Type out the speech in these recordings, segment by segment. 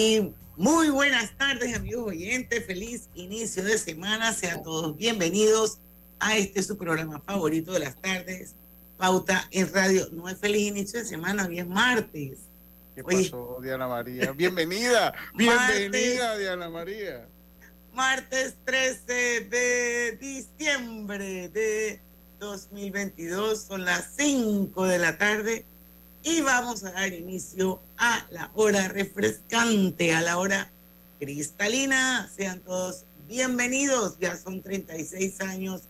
Y muy buenas tardes, amigos oyentes. Feliz inicio de semana. Sean todos bienvenidos a este su programa favorito de las tardes, Pauta en Radio. No es feliz inicio de semana, hoy es martes. ¿Qué pasó, Diana María? Bienvenida, bienvenida, Diana María. Martes 13 de diciembre de 2022, son las 5 de la tarde y vamos a dar inicio a la hora refrescante, a la hora cristalina. Sean todos bienvenidos. Ya son 36 años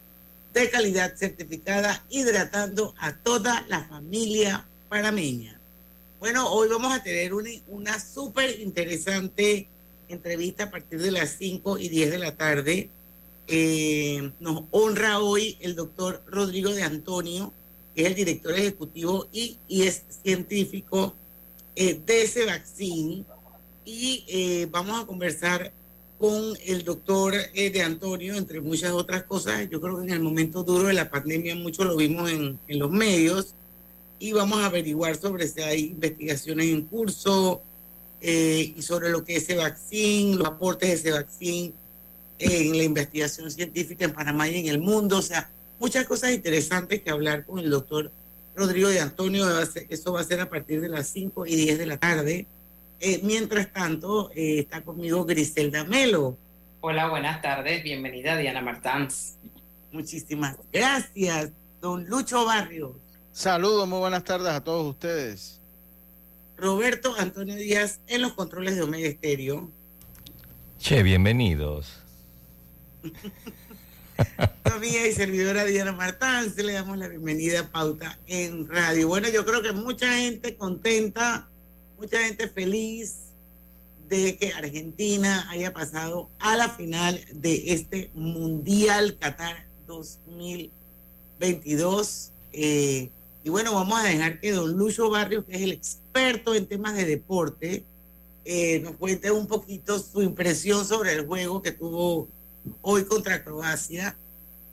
de calidad certificada hidratando a toda la familia parameña. Bueno, hoy vamos a tener una, una súper interesante entrevista a partir de las 5 y 10 de la tarde. Eh, nos honra hoy el doctor Rodrigo de Antonio es el director ejecutivo y, y es científico eh, de ese vaccine. Y eh, vamos a conversar con el doctor eh, de Antonio, entre muchas otras cosas. Yo creo que en el momento duro de la pandemia mucho lo vimos en, en los medios y vamos a averiguar sobre si hay investigaciones en curso y sobre lo que es ese vaccine, los aportes de ese vaccine en la investigación científica en Panamá y en el mundo. O sea, muchas cosas interesantes que hablar con el doctor Rodrigo de Antonio. Eso va a ser a partir de las 5 y 10 de la tarde. Eh, mientras tanto, eh, está conmigo Griselda Melo. Hola, buenas tardes. Bienvenida, Diana Martans. Muchísimas gracias, don Lucho Barrios. Saludos, muy buenas tardes a todos ustedes. Roberto Antonio Díaz en los controles de Omega Estéreo. Che, bienvenidos. Todavía y servidora Diana Martán, le damos la bienvenida a Pauta en Radio. Bueno, yo creo que mucha gente contenta, mucha gente feliz de que Argentina haya pasado a la final de este Mundial Qatar 2022. Eh, y bueno, vamos a dejar que don Lucho Barrios, que es el experto en temas de deporte, eh, nos cuente un poquito su impresión sobre el juego que tuvo hoy contra Croacia,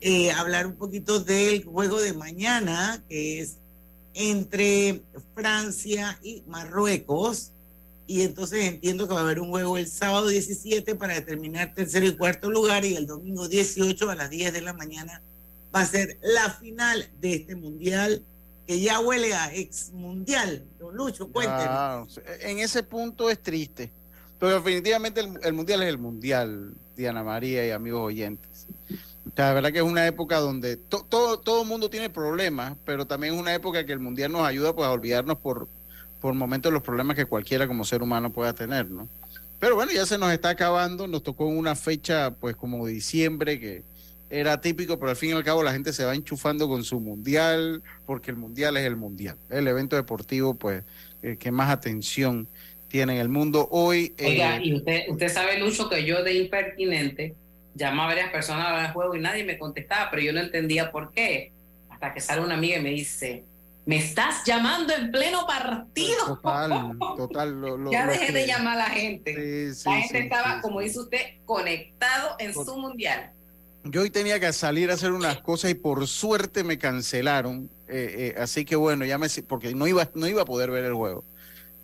eh, hablar un poquito del juego de mañana, que es entre Francia y Marruecos. Y entonces entiendo que va a haber un juego el sábado 17 para determinar tercero y cuarto lugar y el domingo 18 a las 10 de la mañana va a ser la final de este mundial que ya huele a ex mundial. Don Lucho, cuéntenos. en ese punto es triste, pero definitivamente el, el mundial es el mundial. Diana María y amigos oyentes. la verdad que es una época donde todo, todo el mundo tiene problemas, pero también es una época que el mundial nos ayuda pues, a olvidarnos por, por momentos los problemas que cualquiera como ser humano pueda tener, ¿no? Pero bueno, ya se nos está acabando, nos tocó una fecha pues como diciembre que era típico, pero al fin y al cabo la gente se va enchufando con su mundial, porque el mundial es el mundial, el evento deportivo pues eh, que más atención tiene en el mundo hoy. Oiga, eh, y usted, usted sabe, Lucho, que yo de impertinente llamaba a varias personas al juego y nadie me contestaba, pero yo no entendía por qué. Hasta que sale una amiga y me dice, me estás llamando en pleno partido. Total, total. ya dejé de llamar a la gente. la gente estaba, como dice usted, conectado en su mundial. Yo hoy tenía que salir a hacer unas cosas y por suerte me cancelaron. Eh, eh, así que bueno, ya me porque no iba, no iba a poder ver el juego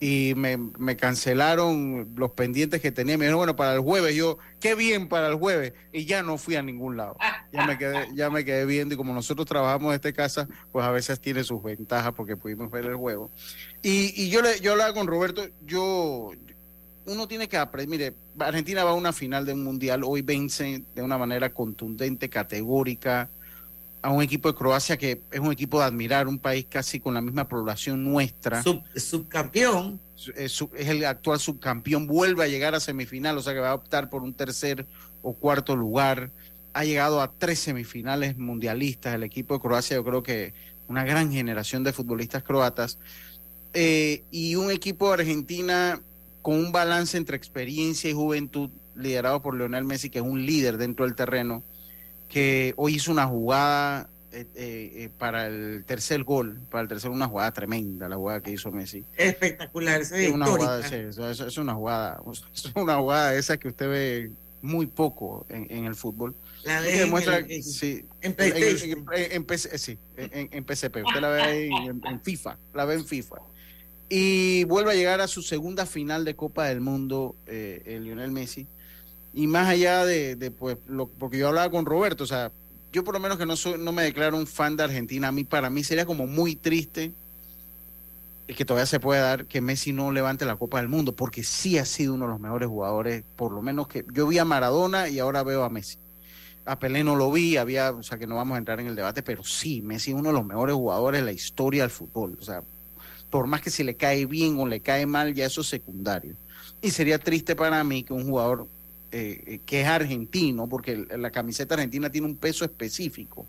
y me, me, cancelaron los pendientes que tenía. Me dijeron, bueno, para el jueves, yo, qué bien para el jueves, y ya no fui a ningún lado. Ya me quedé, ya me quedé viendo, y como nosotros trabajamos en esta casa, pues a veces tiene sus ventajas porque pudimos ver el juego. Y, y yo, le, yo hablaba con Roberto, yo, uno tiene que aprender, mire, Argentina va a una final de un mundial, hoy vence de una manera contundente, categórica, a un equipo de Croacia que es un equipo de admirar, un país casi con la misma población nuestra. subcampeón. Es, es, el actual subcampeón, vuelve a llegar a semifinal, o sea que va a optar por un tercer o cuarto lugar. Ha llegado a tres semifinales mundialistas el equipo de Croacia, yo creo que una gran generación de futbolistas croatas. Eh, y un equipo de Argentina con un balance entre experiencia y juventud, liderado por Leonel Messi, que es un líder dentro del terreno que hoy hizo una jugada eh, eh, para el tercer gol, para el tercer, una jugada tremenda, la jugada que hizo Messi. Espectacular, es una jugada, es, es, una jugada, es una jugada esa que usted ve muy poco en, en el fútbol. La ve demuestra, en, sí, en, en, en, sí, en, PCP, usted la ve ahí en, FIFA, la ve en FIFA. y vuelve a llegar a su segunda final de Copa del Mundo, eh, el Lionel Messi. Y más allá de, pues, lo, porque yo hablaba con Roberto, o sea, yo por lo menos que no, soy, no me declaro un fan de Argentina, a mí para mí sería como muy triste que todavía se puede dar que Messi no levante la Copa del Mundo, porque sí ha sido uno de los mejores jugadores, por lo menos que yo vi a Maradona y ahora veo a Messi. A Pelé no lo vi, había, o sea que no vamos a entrar en el debate, pero sí, Messi es uno de los mejores jugadores de la historia del fútbol. O sea, por más que si le cae bien o le cae mal, ya eso es secundario. Y sería triste para mí que un jugador eh, que es argentino, porque la camiseta argentina tiene un peso específico.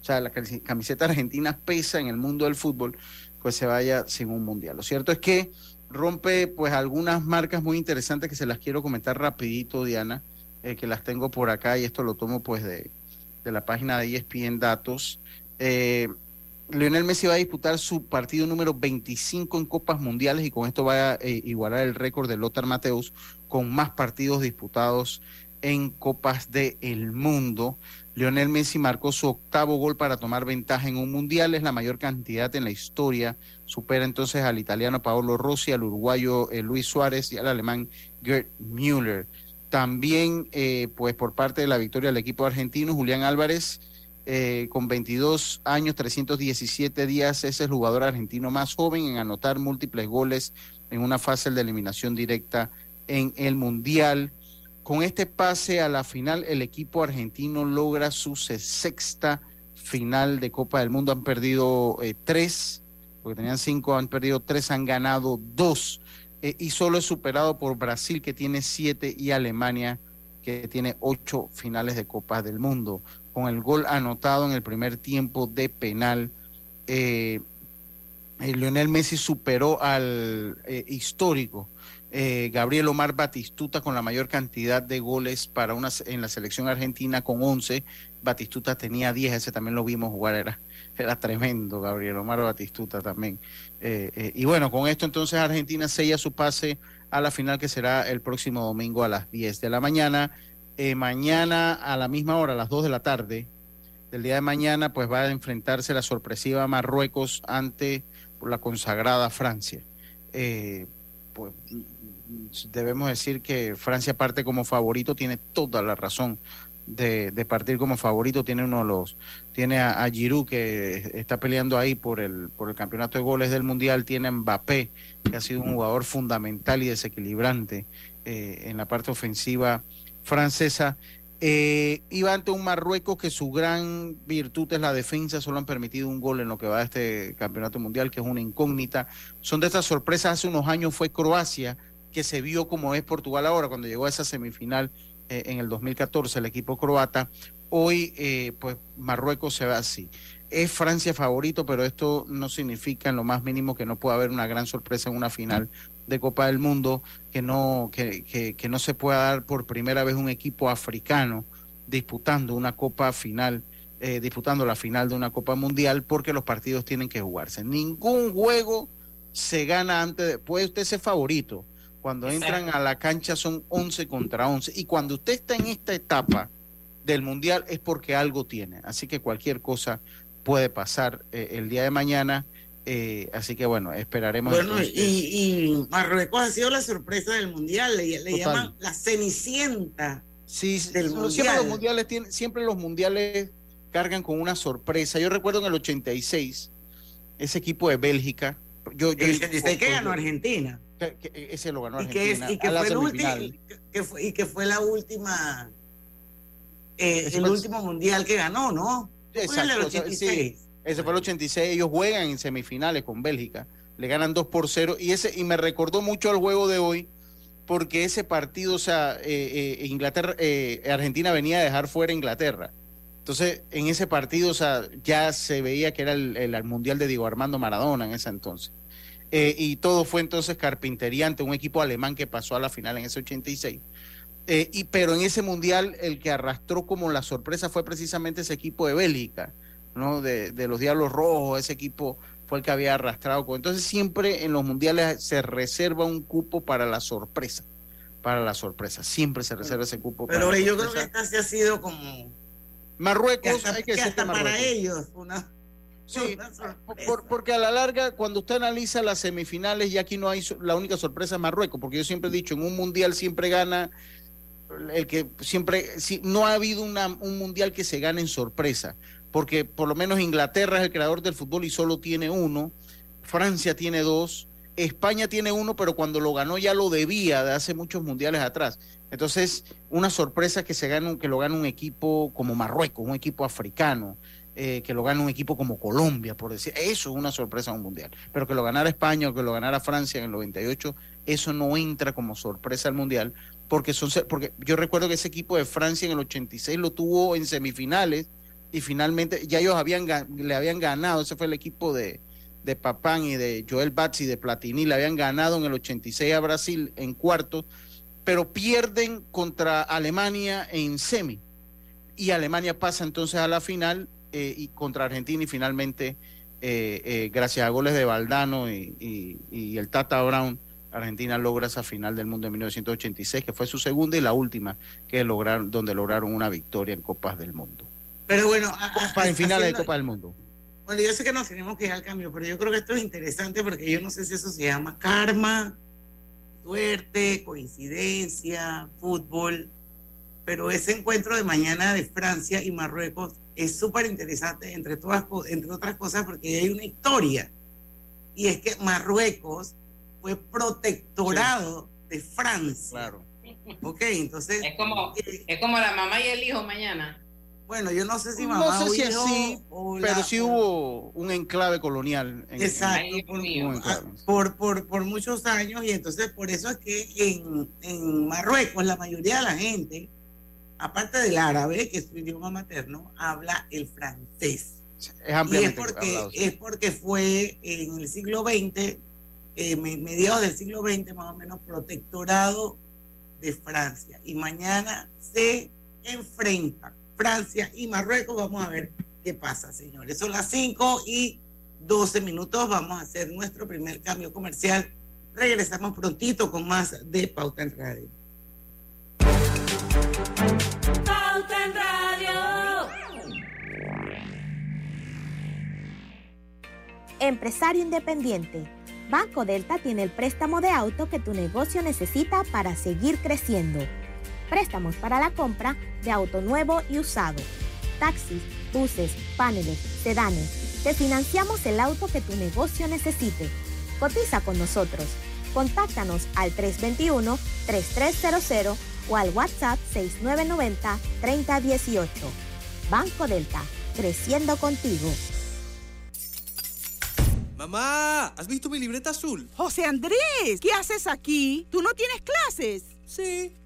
O sea, la camiseta argentina pesa en el mundo del fútbol, pues se vaya sin un mundial. Lo cierto es que rompe pues algunas marcas muy interesantes que se las quiero comentar rapidito, Diana, eh, que las tengo por acá y esto lo tomo pues de, de la página de ESPN Datos. Eh, Lionel Messi va a disputar su partido número 25 en Copas Mundiales y con esto va a eh, igualar el récord de Lothar Mateus con más partidos disputados en Copas del el Mundo. Lionel Messi marcó su octavo gol para tomar ventaja en un mundial, es la mayor cantidad en la historia. Supera entonces al italiano Paolo Rossi, al uruguayo eh, Luis Suárez y al alemán Gerd Müller. También, eh, pues por parte de la victoria del equipo argentino, Julián Álvarez eh, con 22 años, 317 días, es el jugador argentino más joven en anotar múltiples goles en una fase de eliminación directa en el Mundial. Con este pase a la final, el equipo argentino logra su sexta final de Copa del Mundo. Han perdido eh, tres, porque tenían cinco, han perdido tres, han ganado dos. Eh, y solo es superado por Brasil, que tiene siete, y Alemania, que tiene ocho finales de Copa del Mundo con el gol anotado en el primer tiempo de penal. Eh, eh, Lionel Messi superó al eh, histórico Gabriel Omar Batistuta con la mayor cantidad de goles para una, en la selección argentina con 11. Batistuta tenía 10, ese también lo vimos jugar, era, era tremendo Gabriel Omar Batistuta también. y bueno, con esto entonces Argentina sella su pase a la final que será el próximo domingo a las 10 de la mañana. Eh, mañana a la misma hora, a las 2 de la tarde del día de mañana, pues va a enfrentarse la sorpresiva Marruecos ante la consagrada Francia. Eh, pues debemos decir que Francia parte como favorito, tiene toda la razón de, partir como favorito, tiene uno de los, tiene a, Giroud que está peleando ahí por el, por el campeonato de goles del mundial, tiene a Mbappé, que ha sido un jugador fundamental y desequilibrante eh, en la parte ofensiva francesa. Eh, iba ante un Marruecos que su gran virtud es la defensa, solo han permitido un gol en lo que va a este campeonato mundial, que es una incógnita. Son de estas sorpresas, hace unos años fue Croacia, que se vio como es Portugal ahora, cuando llegó a esa semifinal eh, en el 2014, el equipo croata. Hoy, eh, pues Marruecos se ve así. Es Francia favorito, pero esto no significa en lo más mínimo que no pueda haber una gran sorpresa en una final de Copa del Mundo, que no, que, que, no se pueda dar por primera vez un equipo africano disputando una Copa final, eh, disputando la final de una Copa Mundial, porque los partidos tienen que jugarse. Ningún juego se gana antes de, puede usted ser favorito. Cuando entran a la cancha son 11 contra 11. Y cuando usted está en esta etapa del Mundial es porque algo tiene. Así que cualquier cosa puede pasar eh, el día de mañana eh, así que bueno, esperaremos. Bueno, y, Marruecos ha sido la sorpresa del mundial, le, llaman la cenicienta. Sí, del mundial. siempre los mundiales tienen, siempre los mundiales cargan con una sorpresa. Yo recuerdo en el 86, ese equipo de Bélgica. Yo, yo, el 86 que ganó Argentina. ese lo ganó Argentina. Y que, fue, el último, que fue, y que fue la última, eh, el último mundial que ganó, ¿no? Exacto, el 86. Ese fue el 86. Ellos juegan en semifinales con Bélgica. Le ganan 2 por 0. Y, ese, y me recordó mucho al juego de hoy, porque ese partido, o sea, eh, eh, Inglaterra, eh, Argentina venía a dejar fuera Inglaterra. Entonces, en ese partido, o sea, ya se veía que era el, Mundial de Diego Armando Maradona en ese entonces. y todo fue entonces carpintería ante un equipo alemán que pasó a la final en ese 86. y, pero en ese Mundial, el que arrastró como la sorpresa fue precisamente ese equipo de Bélgica ¿no? De, de, los Diablos Rojos, ese equipo fue el que había arrastrado. Entonces siempre en los mundiales se reserva un cupo para la sorpresa, para la sorpresa, siempre se reserva ese cupo. Pero yo creo que casi ha sido como... Marruecos, hay que, que hasta para ellos, una... Sí, porque a la larga, cuando usted analiza las semifinales, y aquí no hay la única sorpresa es Marruecos, porque yo siempre he dicho, en un mundial siempre gana el que siempre, si, no ha habido una, un mundial que se gane en sorpresa, porque por lo menos Inglaterra es el creador del fútbol y solo tiene uno, Francia tiene dos, España tiene uno, pero cuando lo ganó ya lo debía de hace muchos mundiales atrás. Entonces, una sorpresa que se gane, que lo gane un equipo como Marruecos, un equipo africano, eh, que lo gane un equipo como Colombia, por decir, eso es una sorpresa en un mundial. Pero que lo ganara España o que lo ganara Francia en el 98, eso no entra como sorpresa al mundial, porque, son, porque yo recuerdo que ese equipo de Francia en el 86 lo tuvo en semifinales y finalmente ya ellos le habían ganado, ese fue el equipo de, de Papán y de Joel Batz y de Platini, le habían ganado en el 86 a Brasil en cuartos, pero pierden contra Alemania en semi. Y Alemania pasa entonces a la final eh, y contra Argentina y finalmente, eh, eh, gracias a goles de Valdano y, el Tata Brown, Argentina logra esa final del mundo en 1986, que fue su segunda y la última que lograron, donde lograron una victoria en Copas del Mundo. Pero bueno, para en finales de Copa del Mundo. Bueno, yo sé que nos tenemos que ir al cambio, pero yo creo que esto es interesante porque yo no sé si eso se llama karma, suerte, coincidencia, fútbol, pero ese encuentro de mañana de Francia y Marruecos es súper interesante, entre, todas, entre otras cosas, porque hay una historia. Y es que Marruecos fue protectorado de Francia. Claro. Ok, entonces. Es como, eh, es como la mamá y el hijo mañana. Bueno, yo no sé si mamá no sé si así, pero sí hubo un enclave colonial. En, Exacto, por, por, por, muchos años y entonces por eso es que en, en Marruecos la mayoría de la gente aparte del árabe, que es su idioma materno, habla el francés. Es y es porque, es porque fue en el siglo XX, eh, mediados del siglo XX más o menos, protectorado de Francia. Y mañana se enfrentan Francia y Marruecos. Vamos a ver qué pasa, señores. Son las 5 y 12 minutos. Vamos a hacer nuestro primer cambio comercial. Regresamos prontito con más de Pauta en Radio. Empresario independiente. Banco Delta tiene el préstamo de auto que tu negocio necesita para seguir creciendo. Préstamos para la compra de auto nuevo y usado. Taxis, buses, paneles, sedanes. Te financiamos el auto que tu negocio necesite. Cotiza con nosotros. Contáctanos al 321-3300 o al WhatsApp 6990-3018. Banco Delta, creciendo contigo. Mamá, ¿has visto mi libreta azul? José Andrés, ¿qué haces aquí? ¿Tú no tienes clases? Sí,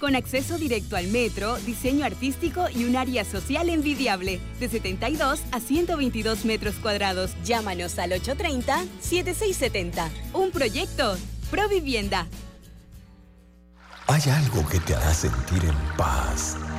con acceso directo al metro, diseño artístico y un área social envidiable, de 72 a 122 metros cuadrados. Llámanos al 830-7670. Un proyecto, Provivienda. Hay algo que te hará sentir en paz,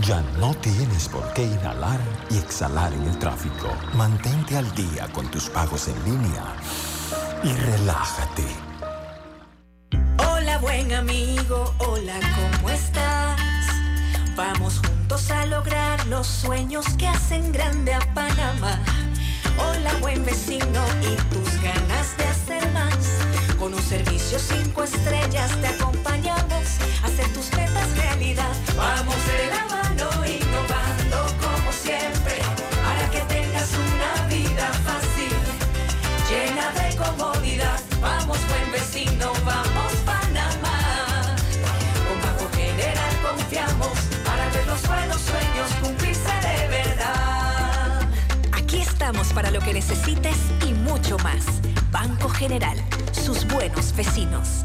Ya no tienes por qué inhalar y exhalar en el tráfico. Mantente al día con tus pagos en línea y relájate. Hola buen amigo, hola, ¿cómo estás? Vamos juntos a lograr los sueños que hacen grande a Panamá. Hola buen vecino y tus ganas de hacer más. Con un servicio cinco estrellas te acompañamos hacer tus metas realidad. Vamos de la mano innovando como siempre para que tengas una vida fácil, llena de comodidad. Vamos buen vecino, vamos Panamá. Con Banco General confiamos los buenos sueños cumplirse de verdad. que necesites y mucho más. Banco General, sus buenos vecinos.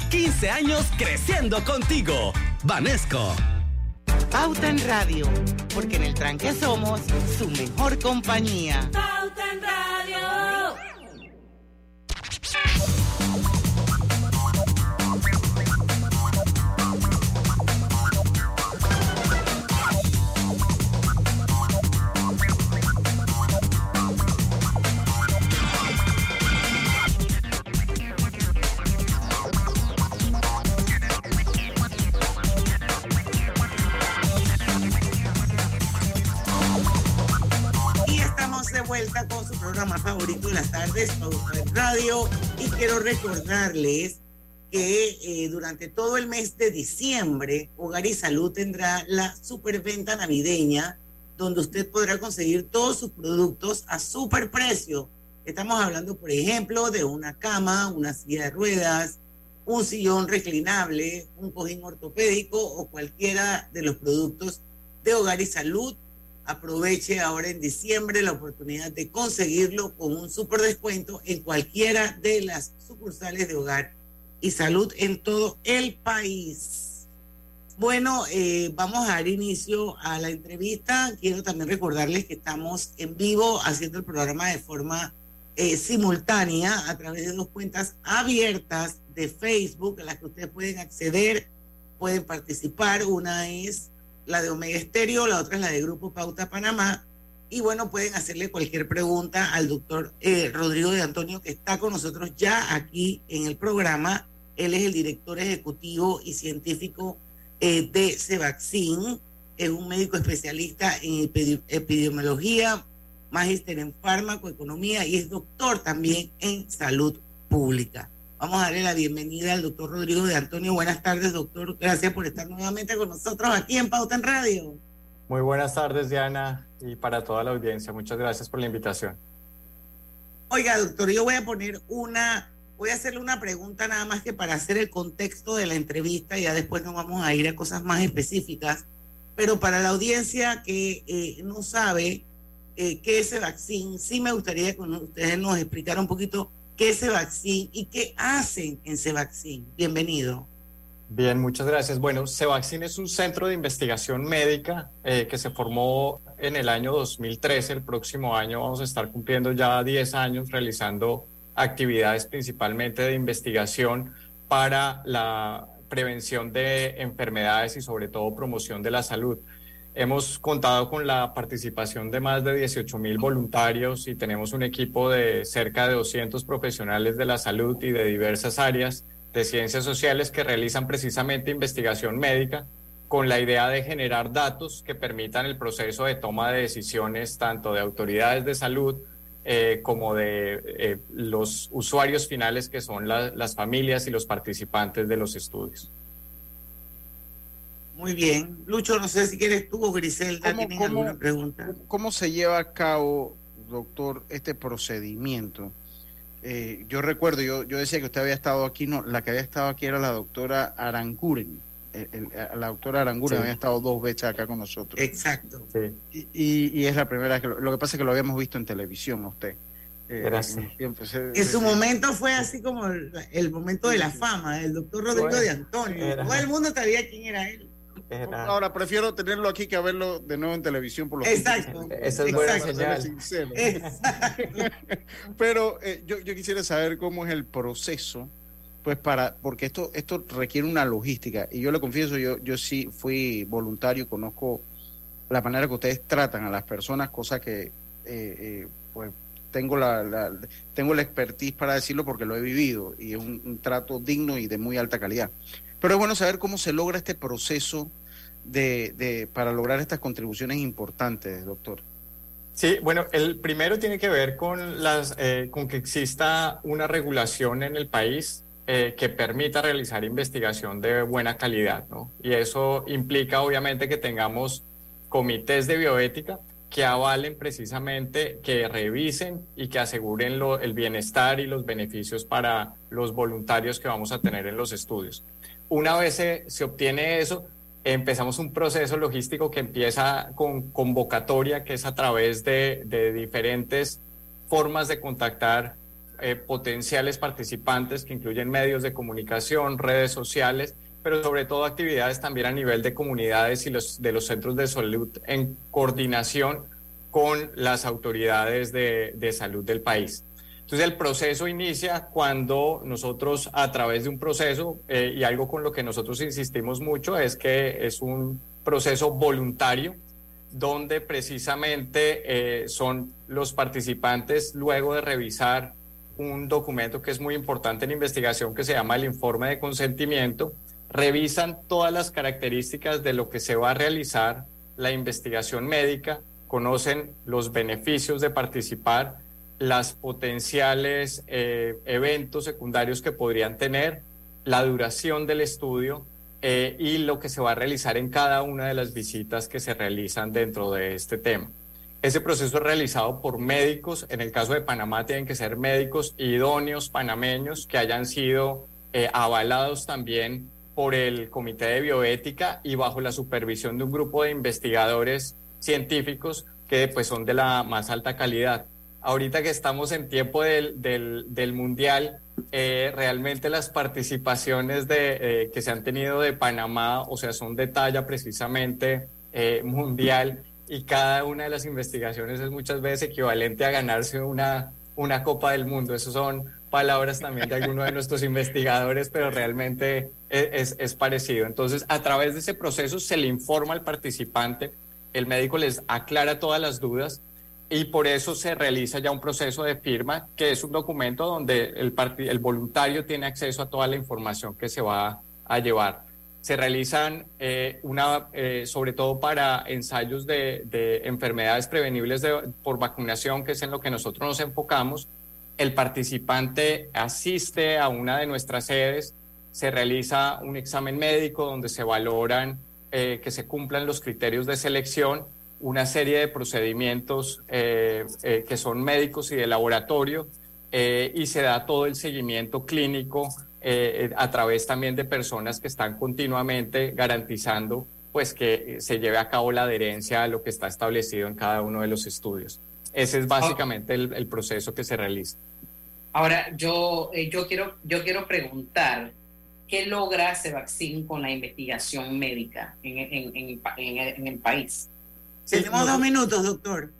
15 años creciendo contigo. Vanesco. Pauta en Radio, porque en el tranque somos su mejor compañía. Pauta en Radio. De vuelta con su programa favorito de las tardes, en Radio. Y quiero recordarles que eh, durante todo el mes de diciembre, Hogar y Salud tendrá la superventa navideña, donde usted podrá conseguir todos sus productos a super precio. Estamos hablando, por ejemplo, de una cama, una silla de ruedas, un sillón reclinable, un cojín ortopédico o cualquiera de los productos de Hogar y Salud. Aproveche ahora en diciembre la oportunidad de conseguirlo con un super descuento en cualquiera de las sucursales de Hogar y Salud en todo el país. Bueno, eh, vamos a dar inicio a la entrevista. Quiero también recordarles que estamos en vivo haciendo el programa de forma eh, simultánea a través de dos cuentas abiertas de Facebook a las que ustedes pueden acceder, pueden participar. Una es la de Omega Estéreo, la otra es la de Grupo Pauta Panamá. Y bueno, pueden hacerle cualquier pregunta al doctor eh, Rodrigo de Antonio, que está con nosotros ya aquí en el programa. Él es el director ejecutivo y científico eh, de Cevaccin. Es un médico especialista en epidemiología, magíster en farmacoeconomía y es doctor también en salud pública. Vamos a darle la bienvenida al doctor Rodrigo de Antonio. Buenas tardes, doctor. Gracias por estar nuevamente con nosotros aquí en Pauta en Radio. Muy buenas tardes, Diana, y para toda la audiencia. Muchas gracias por la invitación. Oiga, doctor, yo voy a poner una, voy a hacerle una pregunta nada más que para hacer el contexto de la entrevista, ya después nos vamos a ir a cosas más específicas. Pero para la audiencia que eh, no sabe eh, qué es Cevaccin, sí me gustaría que ustedes nos explicaran un poquito qué es Cevaccin y qué hacen en Cevaccin. Bienvenido. Bien, muchas gracias. Bueno, Cevaccin es un centro de investigación médica eh, que se formó en el año 2013. El próximo año vamos a estar cumpliendo ya 10 años realizando actividades principalmente de investigación para la prevención de enfermedades y sobre todo promoción de la salud. Hemos contado con la participación de más de 18 mil voluntarios y tenemos un equipo de cerca de 200 profesionales de la salud y de diversas áreas de ciencias sociales que realizan precisamente investigación médica con la idea de generar datos que permitan el proceso de toma de decisiones tanto de autoridades de salud eh, como de eh, los usuarios finales que son la, las familias y los participantes de los estudios. Muy bien. Lucho, no sé si quieres tú o Griselda ¿Cómo- tienen cómo- alguna pregunta. ¿Cómo se lleva a cabo, doctor, este procedimiento? Eh, yo recuerdo, yo, yo decía que usted había estado aquí, no, la que había estado aquí era la doctora Aranguren. la doctora Arangura había estado dos veces acá con nosotros. Exacto. Y, y, es la primera que lo, que pasa es que lo habíamos visto en televisión a usted. Eh, en, su momento fue así como el, momento de la fama, el doctor Rodrigo de Antonio. Todo el mundo sabía quién era él. Ahora prefiero tenerlo aquí que verlo de nuevo en televisión por lo Exacto. Esa es buena señal. Pero eh, yo, yo quisiera saber cómo es el proceso pues para, porque esto, esto requiere una logística. Y yo le confieso, yo, yo sí fui voluntario, conozco la manera que ustedes tratan a las personas, cosa que eh, eh, pues tengo la, tengo la expertise para decirlo porque lo he vivido y es un, trato digno y de muy alta calidad. Pero es bueno saber cómo se logra este proceso de, de, para lograr estas contribuciones importantes, doctor. Sí, bueno, el primero tiene que ver con, las, eh, con que exista una regulación en el país eh, que permita realizar investigación de buena calidad, ¿no? Y eso implica obviamente que tengamos comités de bioética que avalen precisamente, que revisen y que aseguren el bienestar y los beneficios para los voluntarios que vamos a tener en los estudios. Una vez se, se obtiene eso, empezamos un proceso logístico que empieza con convocatoria, que es a través de, diferentes formas de contactar eh, potenciales participantes que incluyen medios de comunicación, redes sociales, pero sobre todo actividades también a nivel de comunidades y los, de los centros de salud en coordinación con las autoridades de, de salud del país. Entonces el proceso inicia cuando nosotros a través de un proceso, eh, y algo con lo que nosotros insistimos mucho es que es un proceso voluntario, donde precisamente eh, son los participantes luego de revisar un documento que es muy importante en investigación que se llama el informe de consentimiento. Revisan todas las características de lo que se va a realizar la investigación médica, conocen los beneficios de participar, las potenciales eh, eventos secundarios que podrían tener, la duración del estudio eh, y lo que se va a realizar en cada una de las visitas que se realizan dentro de este tema. Ese proceso es realizado por médicos. En el caso de Panamá tienen que ser médicos idóneos panameños que hayan sido eh, avalados también por el Comité de Bioética y bajo la supervisión de un grupo de investigadores científicos que pues son de la más alta calidad. Ahorita que estamos en tiempo del, del, Mundial, eh, realmente las participaciones de, eh, que se han tenido de Panamá, o sea, son de talla precisamente mundial y cada una de las investigaciones es muchas veces equivalente a ganarse una, una Copa del Mundo. Esas son palabras también de algunos de nuestros investigadores, pero realmente es, es, parecido. Entonces, a través de ese proceso se le informa al participante, el médico les aclara todas las dudas y por eso se realiza ya un proceso de firma, que es un documento donde el, el voluntario tiene acceso a toda la información que se va a llevar se realizan eh, una, eh, sobre todo para ensayos de, enfermedades prevenibles por vacunación, que es en lo que nosotros nos enfocamos. El participante asiste a una de nuestras sedes, se realiza un examen médico donde se valoran eh, que se cumplan los criterios de selección, una serie de procedimientos que son médicos y de laboratorio, y se da todo el seguimiento clínico eh, a través también de personas que están continuamente garantizando pues que se lleve a cabo la adherencia a lo que está establecido en cada uno de los estudios. Ese es básicamente el, proceso que se realiza. Ahora, yo, eh, yo, quiero, yo quiero preguntar, ¿qué logra vaccine con la investigación médica en, en, en, el país? Tenemos dos minutos, doctor.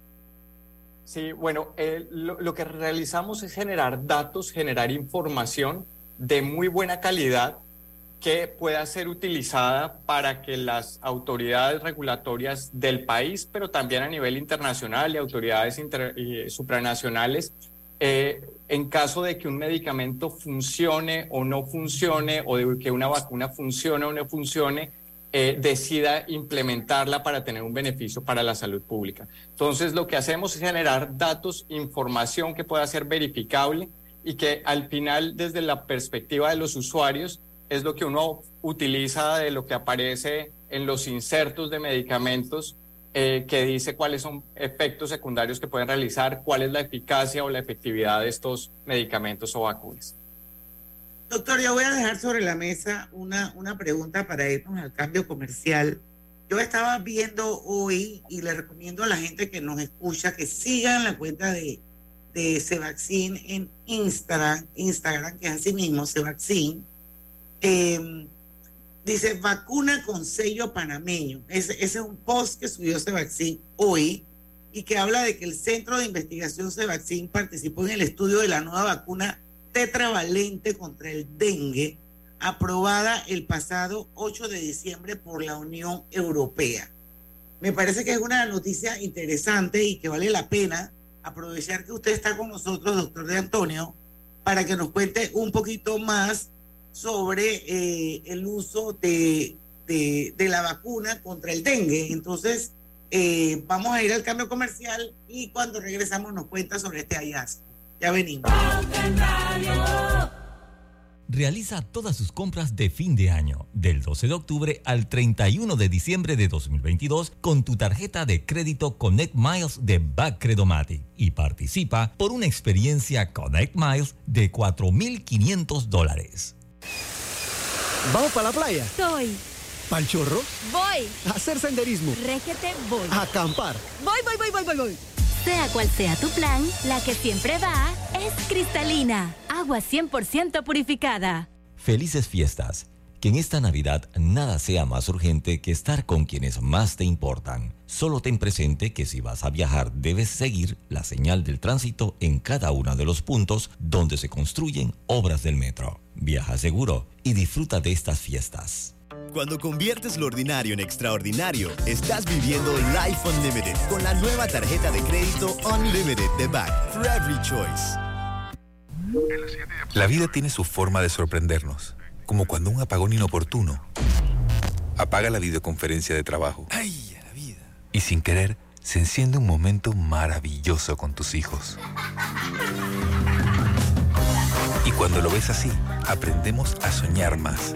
Sí, bueno, eh, lo, lo, que realizamos es generar datos, generar información de muy buena calidad que pueda ser utilizada para que las autoridades regulatorias del país, pero también a nivel internacional y autoridades supranacionales, eh, en caso de que un medicamento funcione o no funcione, o de que una vacuna funcione o no funcione, eh, decida implementarla para tener un beneficio para la salud pública. Entonces, lo que hacemos es generar datos, información que pueda ser verificable y que al final desde la perspectiva de los usuarios es lo que uno utiliza de lo que aparece en los insertos de medicamentos eh, que dice cuáles son efectos secundarios que pueden realizar, cuál es la eficacia o la efectividad de estos medicamentos o vacunas. Doctor, yo voy a dejar sobre la mesa una, una pregunta para irnos al cambio comercial. Yo estaba viendo hoy y le recomiendo a la gente que nos escucha que sigan la cuenta de, de en Instagram, Instagram, que es así mismo, Cevaccin. Eh, dice vacuna con sello panameño. Ese, es un post que subió Cevaccin hoy y que habla de que el Centro de Investigación Cevaccin participó en el estudio de la nueva vacuna tetravalente contra el dengue, aprobada el pasado 8 de diciembre por la Unión Europea. Me parece que es una noticia interesante y que vale la pena aprovechar que usted está con nosotros, doctor de Antonio, para que nos cuente un poquito más sobre eh, el uso de, de, de, la vacuna contra el dengue. Entonces, eh, vamos a ir al cambio comercial y cuando regresamos nos cuenta sobre este hallazgo. Ya venimos. Realiza todas sus compras de fin de año, del 12 de octubre al 31 de diciembre de 2022, con tu tarjeta de crédito Connect Miles de Backcredomatic y participa por una experiencia Connect Miles de 4.500 dólares. ¿Vamos para la playa? Soy. ¿Pal chorro? Voy. A hacer senderismo. Régete, voy. A acampar. Voy, voy, voy, voy, voy, voy. Sea cual sea tu plan, la que siempre va es cristalina. Agua 100% purificada. Felices fiestas. Que en esta Navidad nada sea más urgente que estar con quienes más te importan. Solo ten presente que si vas a viajar debes seguir la señal del tránsito en cada uno de los puntos donde se construyen obras del metro. Viaja seguro y disfruta de estas fiestas. Cuando conviertes lo ordinario en extraordinario, estás viviendo Life Unlimited con la nueva tarjeta de crédito Unlimited de Back for Every Choice. La vida tiene su forma de sorprendernos, como cuando un apagón inoportuno apaga la videoconferencia de trabajo. ¡Ay, la vida! Y sin querer, se enciende un momento maravilloso con tus hijos. Y cuando lo ves así, aprendemos a soñar más.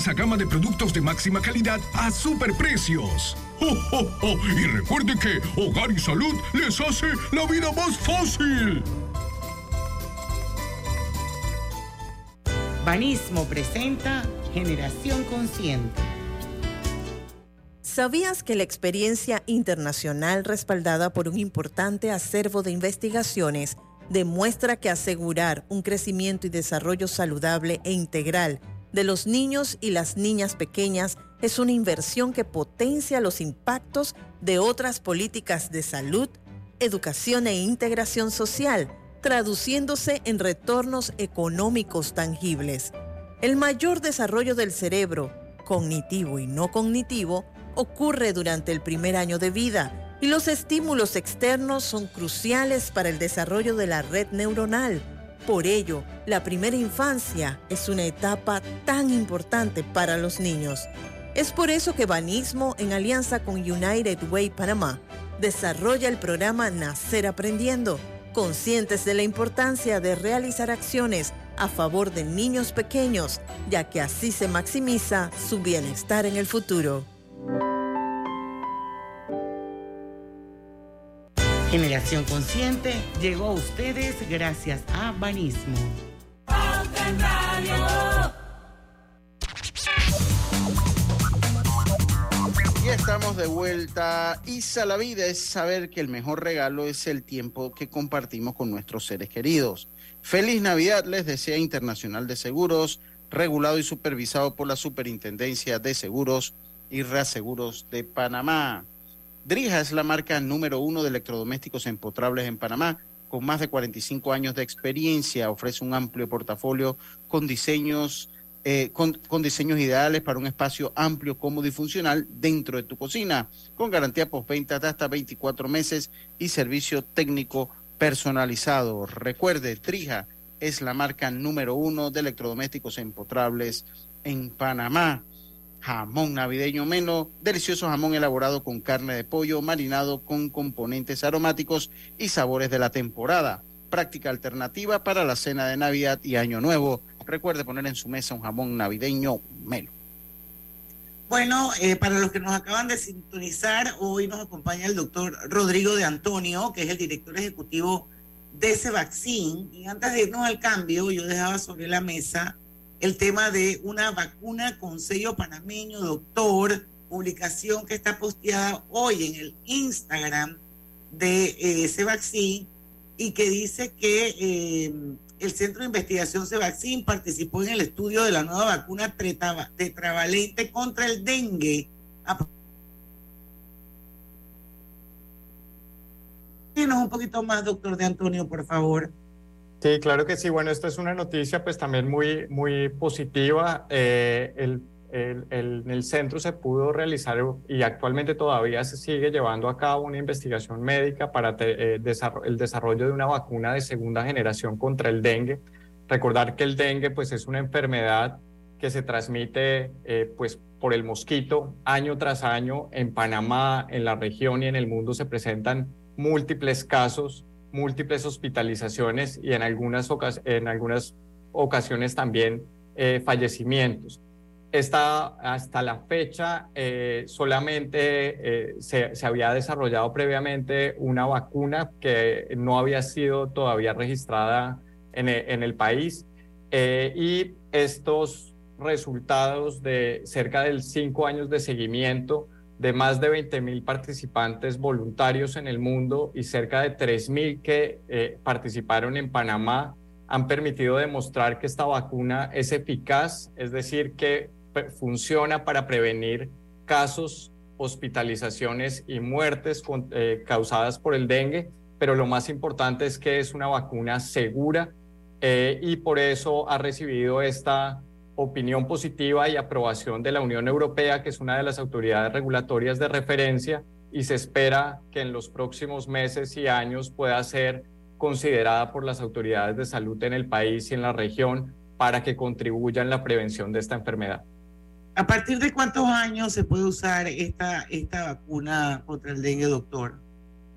extensa gama de productos de máxima calidad a superprecios. ¡Oh, oh, oh! Y recuerde que Hogar y Salud les hace la vida más fácil. Banismo presenta Generación Consciente. ¿Sabías que la experiencia internacional respaldada por un importante acervo de investigaciones demuestra que asegurar un crecimiento y desarrollo saludable e integral de los niños y las niñas pequeñas es una inversión que potencia los impactos de otras políticas de salud, educación e integración social, traduciéndose en retornos económicos tangibles. El mayor desarrollo del cerebro, cognitivo y no cognitivo, ocurre durante el primer año de vida y los estímulos externos son cruciales para el desarrollo de la red neuronal por ello, la primera infancia es una etapa tan importante para los niños. Es por eso que Banismo, en alianza con United Way Panamá, desarrolla el programa Nacer Aprendiendo, conscientes de la importancia de realizar acciones a favor de niños pequeños, ya que así se maximiza su bienestar en el futuro. Generación Consciente llegó a ustedes gracias a Banismo. Y estamos de vuelta. Isa, la vida es saber que el mejor regalo es el tiempo que compartimos con nuestros seres queridos. Feliz Navidad les desea Internacional de Seguros, regulado y supervisado por la Superintendencia de Seguros y Reaseguros de Panamá. Drija es la marca número uno de electrodomésticos empotrables en Panamá, con más de 45 años de experiencia, ofrece un amplio portafolio con diseños, eh, con, con, diseños ideales para un espacio amplio, cómodo y funcional dentro de tu cocina, con garantía postventa de hasta 24 meses y servicio técnico personalizado. Recuerde, Trija es la marca número uno de electrodomésticos empotrables en Panamá. Jamón navideño menos, delicioso jamón elaborado con carne de pollo, marinado con componentes aromáticos y sabores de la temporada. Práctica alternativa para la cena de Navidad y Año Nuevo. Recuerde poner en su mesa un jamón navideño melo. Bueno, eh, para los que nos acaban de sintonizar, hoy nos acompaña el doctor Rodrigo de Antonio, que es el director ejecutivo de ese vaccine. Y antes de irnos al cambio, yo dejaba sobre la mesa el tema de una vacuna con sello panameño, doctor, publicación que está posteada hoy en el Instagram de eh, ese vaccine y que dice que eh, el Centro de Investigación Cevaccin participó en el estudio de la nueva vacuna tetravalente contra el dengue. Dinos un poquito más, doctor de Antonio, por favor. Sí, claro que sí. Bueno, esta es una noticia pues también muy, muy positiva. Eh, el, el, el, en el centro se pudo realizar y actualmente todavía se sigue llevando a cabo una investigación médica para eh, el desarrollo de una vacuna de segunda generación contra el dengue. Recordar que el dengue pues es una enfermedad que se transmite eh, pues por el mosquito año tras año en Panamá, en la región y en el mundo se presentan múltiples casos múltiples hospitalizaciones y en algunas, en algunas ocasiones también eh, fallecimientos. Hasta la fecha eh, solamente eh, se, se, había desarrollado previamente una vacuna que no había sido todavía registrada en, en el país y estos resultados de cerca de cinco años de seguimiento de más de 20 mil participantes voluntarios en el mundo y cerca de 3 mil que eh, participaron en Panamá han permitido demostrar que esta vacuna es eficaz, es decir, que funciona para prevenir casos, hospitalizaciones y muertes eh, causadas por el dengue, pero lo más importante es que es una vacuna segura eh, y por eso ha recibido esta opinión positiva y aprobación de la Unión Europea, que es una de las autoridades regulatorias de referencia, y se espera que en los próximos meses y años pueda ser considerada por las autoridades de salud en el país y en la región para que contribuya en la prevención de esta enfermedad. ¿A partir de cuántos años se puede usar esta, esta vacuna contra el dengue, doctor?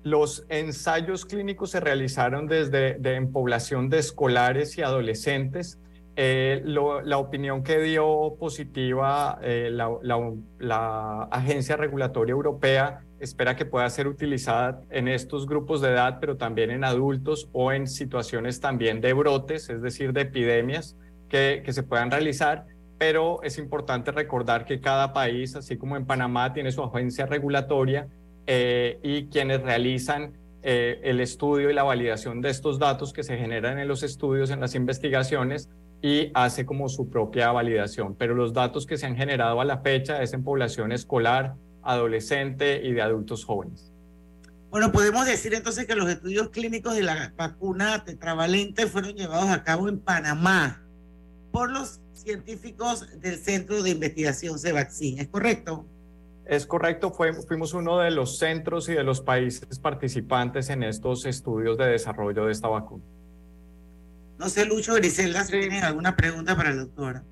Los ensayos clínicos se realizaron desde en población de escolares y adolescentes eh, la opinión que dio positiva eh, la, Agencia Regulatoria Europea espera que pueda ser utilizada en estos grupos de edad, pero también en adultos o en situaciones también de brotes, es decir, de epidemias que, que se puedan realizar. Pero es importante recordar que cada país, así como en Panamá, tiene su agencia regulatoria eh, y quienes realizan el estudio y la validación de estos datos que se generan en los estudios, en las investigaciones, y hace como su propia validación. Pero los datos que se han generado a la fecha es en población escolar, adolescente y de adultos jóvenes. Bueno, podemos decir entonces que los estudios clínicos de la vacuna tetravalente fueron llevados a cabo en Panamá por los científicos del Centro de Investigación Cevaccin, ¿es correcto? Es correcto, fuimos uno de los centros y de los países participantes en estos estudios de desarrollo de esta vacuna. No sé, Lucho, Griselda, si tienen alguna pregunta para el doctor.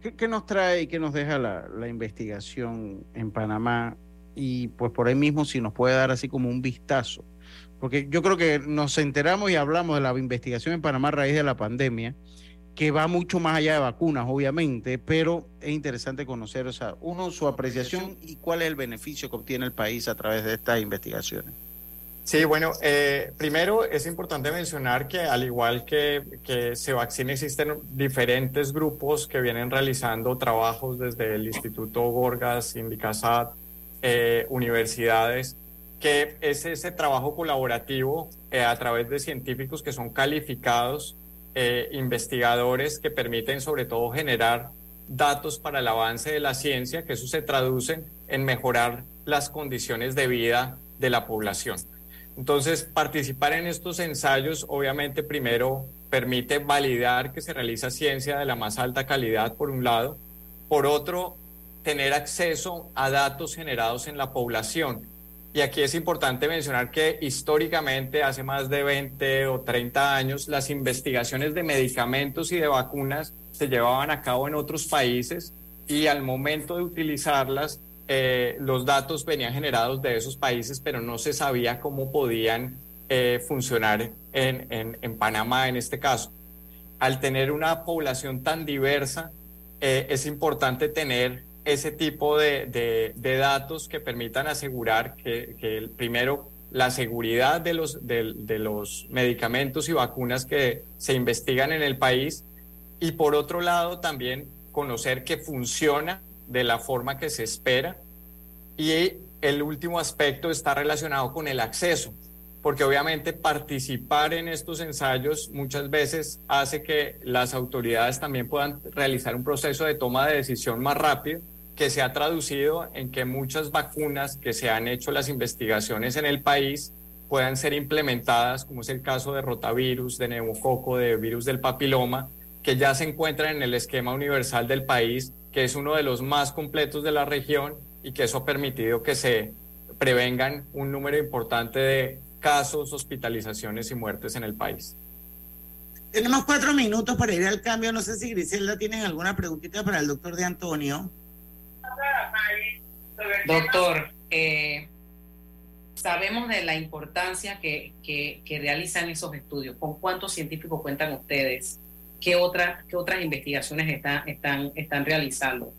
¿Qué, nos trae y qué nos deja la, la, investigación en Panamá? Y pues por ahí mismo si nos puede dar así como un vistazo. Porque yo creo que nos enteramos y hablamos de la investigación en Panamá a raíz de la pandemia, que va mucho más allá de vacunas, obviamente, pero es interesante conocer, o sea, uno, su apreciación y cuál es el beneficio que obtiene el país a través de estas investigaciones. Sí, bueno, eh, primero es importante mencionar que al igual que, que vaccine existen diferentes grupos que vienen realizando trabajos desde el Instituto Gorgas, Indicasat, eh, universidades, que es ese trabajo colaborativo eh, a través de científicos que son calificados, investigadores que permiten sobre todo generar datos para el avance de la ciencia, que eso se traduce en mejorar las condiciones de vida de la población. Entonces, participar en estos ensayos obviamente primero permite validar que se realiza ciencia de la más alta calidad, por un lado. Por otro, tener acceso a datos generados en la población. Y aquí es importante mencionar que históricamente, hace más de 20 o 30 años, las investigaciones de medicamentos y de vacunas se llevaban a cabo en otros países y al momento de utilizarlas, eh, los datos venían generados de esos países, pero no se sabía cómo podían eh, funcionar en, en, Panamá en este caso. Al tener una población tan diversa, eh, es importante tener ese tipo de, de, datos que permitan asegurar que, primero la seguridad de los, de, de, los medicamentos y vacunas que se investigan en el país y por otro lado también conocer que funciona de la forma que se espera. Y el último aspecto está relacionado con el acceso, porque obviamente participar en estos ensayos muchas veces hace que las autoridades también puedan realizar un proceso de toma de decisión más rápido, que se ha traducido en que muchas vacunas que se han hecho las investigaciones en el país puedan ser implementadas, como es el caso de rotavirus, de neumococo, de virus del papiloma, que ya se encuentran en el esquema universal del país, que es uno de los más completos de la región y que eso ha permitido que se prevengan un número importante de casos, hospitalizaciones y muertes en el país. Tenemos cuatro minutos para ir al cambio. No sé si Griselda tiene alguna preguntita para el doctor de Antonio. Doctor, eh, sabemos de la importancia que, que, que, realizan esos estudios. ¿Con cuántos científicos cuentan ustedes? ¿Qué, otra, qué otras investigaciones están, están, están realizando?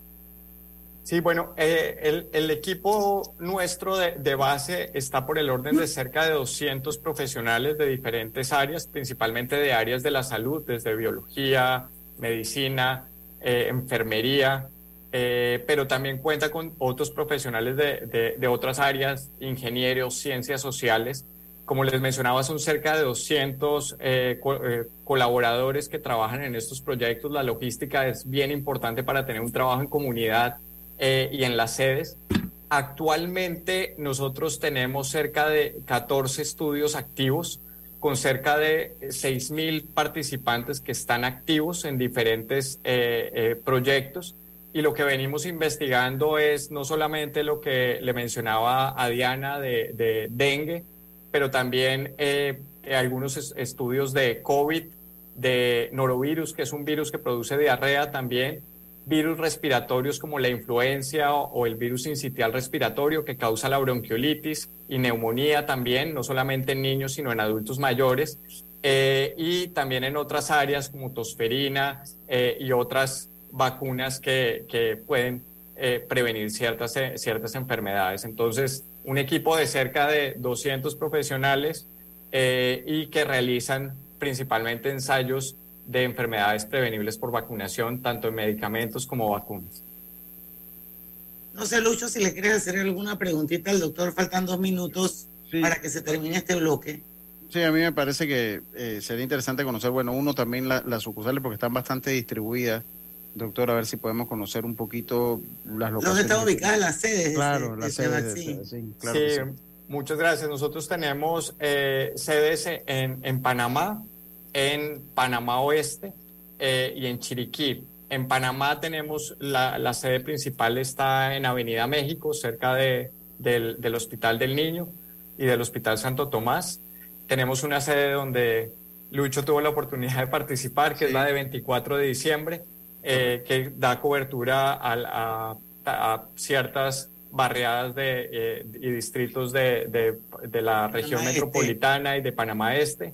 Sí, bueno, eh, el, el, equipo nuestro de, de, base está por el orden de cerca de 200 profesionales de diferentes áreas, principalmente de áreas de la salud, desde biología, medicina, eh, enfermería, eh, pero también cuenta con otros profesionales de, de, de, otras áreas, ingenieros, ciencias sociales. Como les mencionaba, son cerca de 200 eh, co eh, colaboradores que trabajan en estos proyectos. La logística es bien importante para tener un trabajo en comunidad eh, y en las sedes. Actualmente nosotros tenemos cerca de 14 estudios activos con cerca de 6.000 participantes que están activos en diferentes proyectos y lo que venimos investigando es no solamente lo que le mencionaba a Diana de, de dengue, pero también eh, algunos es, estudios de COVID, de norovirus, que es un virus que produce diarrea también, virus respiratorios como la influencia o, el virus incitial respiratorio que causa la bronquiolitis y neumonía también, no solamente en niños, sino en adultos mayores, eh, y también en otras áreas como tosferina eh, y otras vacunas que, que pueden eh, prevenir ciertas, eh, ciertas enfermedades. Entonces, un equipo de cerca de 200 profesionales eh, y que realizan principalmente ensayos de enfermedades prevenibles por vacunación, tanto en medicamentos como vacunas. No sé, Lucho, si le quieres hacer alguna preguntita al doctor, faltan dos minutos sí. para que se termine este bloque. Sí, a mí me parece que eh, sería interesante conocer, bueno, uno también las la sucursales porque están bastante distribuidas doctor, a ver si podemos conocer un poquito las locaciones. ¿Dónde están ubicadas las sedes? Claro, de, las de sedes. sí. Muchas gracias. Nosotros tenemos eh, sedes en, en, Panamá, en Panamá Oeste eh, y en Chiriquí. En Panamá tenemos la, la, sede principal está en Avenida México, cerca de, del, del Hospital del Niño y del Hospital Santo Tomás. Tenemos una sede donde Lucho tuvo la oportunidad de participar, que sí. es la de 24 de diciembre, eh, que da cobertura a, a, a ciertas barriadas de, eh, y distritos de, de, de la región Panamá metropolitana este. y de Panamá Este.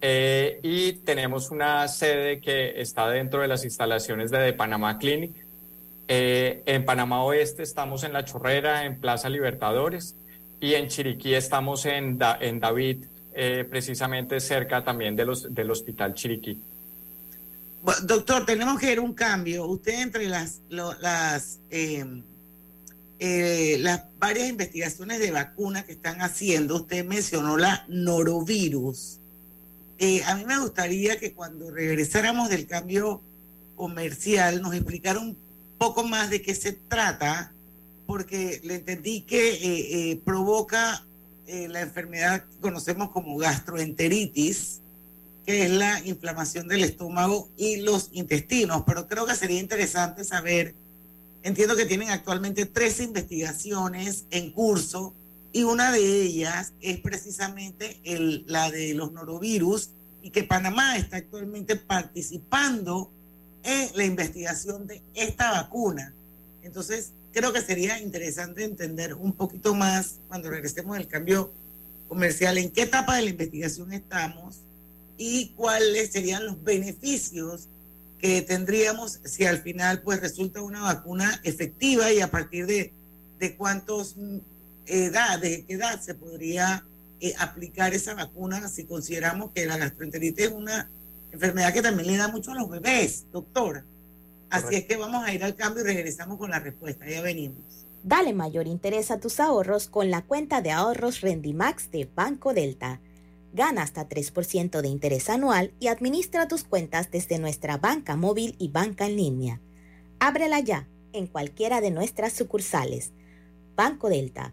Eh, y tenemos una sede que está dentro de las instalaciones de, de Panamá Clinic. Eh, en Panamá Oeste estamos en La Chorrera, en Plaza Libertadores, y en Chiriquí estamos en, da, en David, precisamente cerca también de los, del Hospital Chiriquí. Doctor, tenemos que ver un cambio. Usted entre las, lo, las, eh, eh, varias investigaciones de vacunas que están haciendo, usted mencionó la norovirus. Eh, a mí me gustaría que cuando regresáramos del cambio comercial nos explicara un poco más de qué se trata, porque le entendí que provoca eh, la enfermedad que conocemos como gastroenteritis, que es la inflamación del estómago y los intestinos. Pero creo que sería interesante saber, entiendo que tienen actualmente tres investigaciones en curso y una de ellas es precisamente la de los norovirus y que Panamá está actualmente participando en la investigación de esta vacuna. Entonces, creo que sería interesante entender un poquito más cuando regresemos al cambio comercial, en qué etapa de la investigación estamos y cuáles serían los beneficios que tendríamos si al final pues resulta una vacuna efectiva y a partir de, de cuántos mm, edad, de qué edad se podría eh, aplicar esa vacuna si consideramos que la gastroenteritis es una enfermedad que también le da mucho a los bebés, doctora. Así es que vamos a ir al cambio y regresamos con la respuesta. Ya venimos. Dale mayor interés a tus ahorros con la cuenta de ahorros Rendimax de Banco Delta. Gana hasta 3% de interés anual y administra tus cuentas desde nuestra banca móvil y banca en línea. Ábrela ya en cualquiera de nuestras sucursales. Banco Delta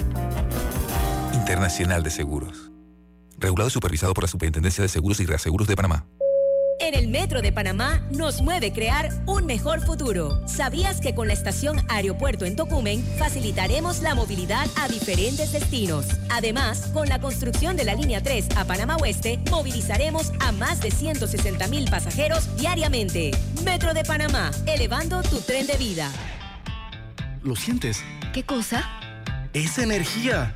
Internacional de Seguros. Regulado y supervisado por la Superintendencia de Seguros y Reaseguros de Panamá. En el Metro de Panamá nos mueve crear un mejor futuro. ¿Sabías que con la estación Aeropuerto en Tocumen facilitaremos la movilidad a diferentes destinos? Además, con la construcción de la línea 3 a Panamá Oeste, movilizaremos a más de 160 mil pasajeros diariamente. Metro de Panamá, elevando tu tren de vida. ¿Lo sientes? ¿Qué cosa? Es energía.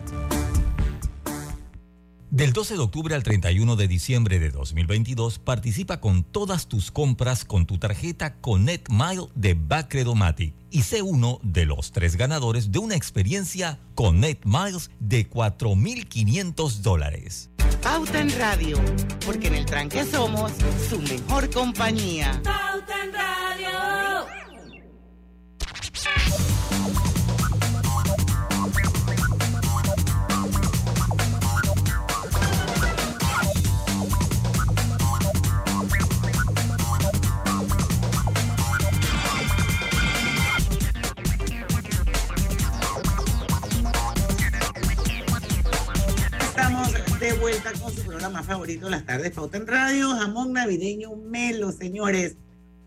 Del 12 de octubre al 31 de diciembre de 2022, participa con todas tus compras con tu tarjeta Connect Mile de Bacredomatic y sé uno de los tres ganadores de una experiencia Connect Miles de 4.500 dólares. Pauta en Radio, porque en el tranque somos su mejor compañía. Pauta en Radio. Favorito, Las Tardes Pauta Radio, jamón navideño melo, señores.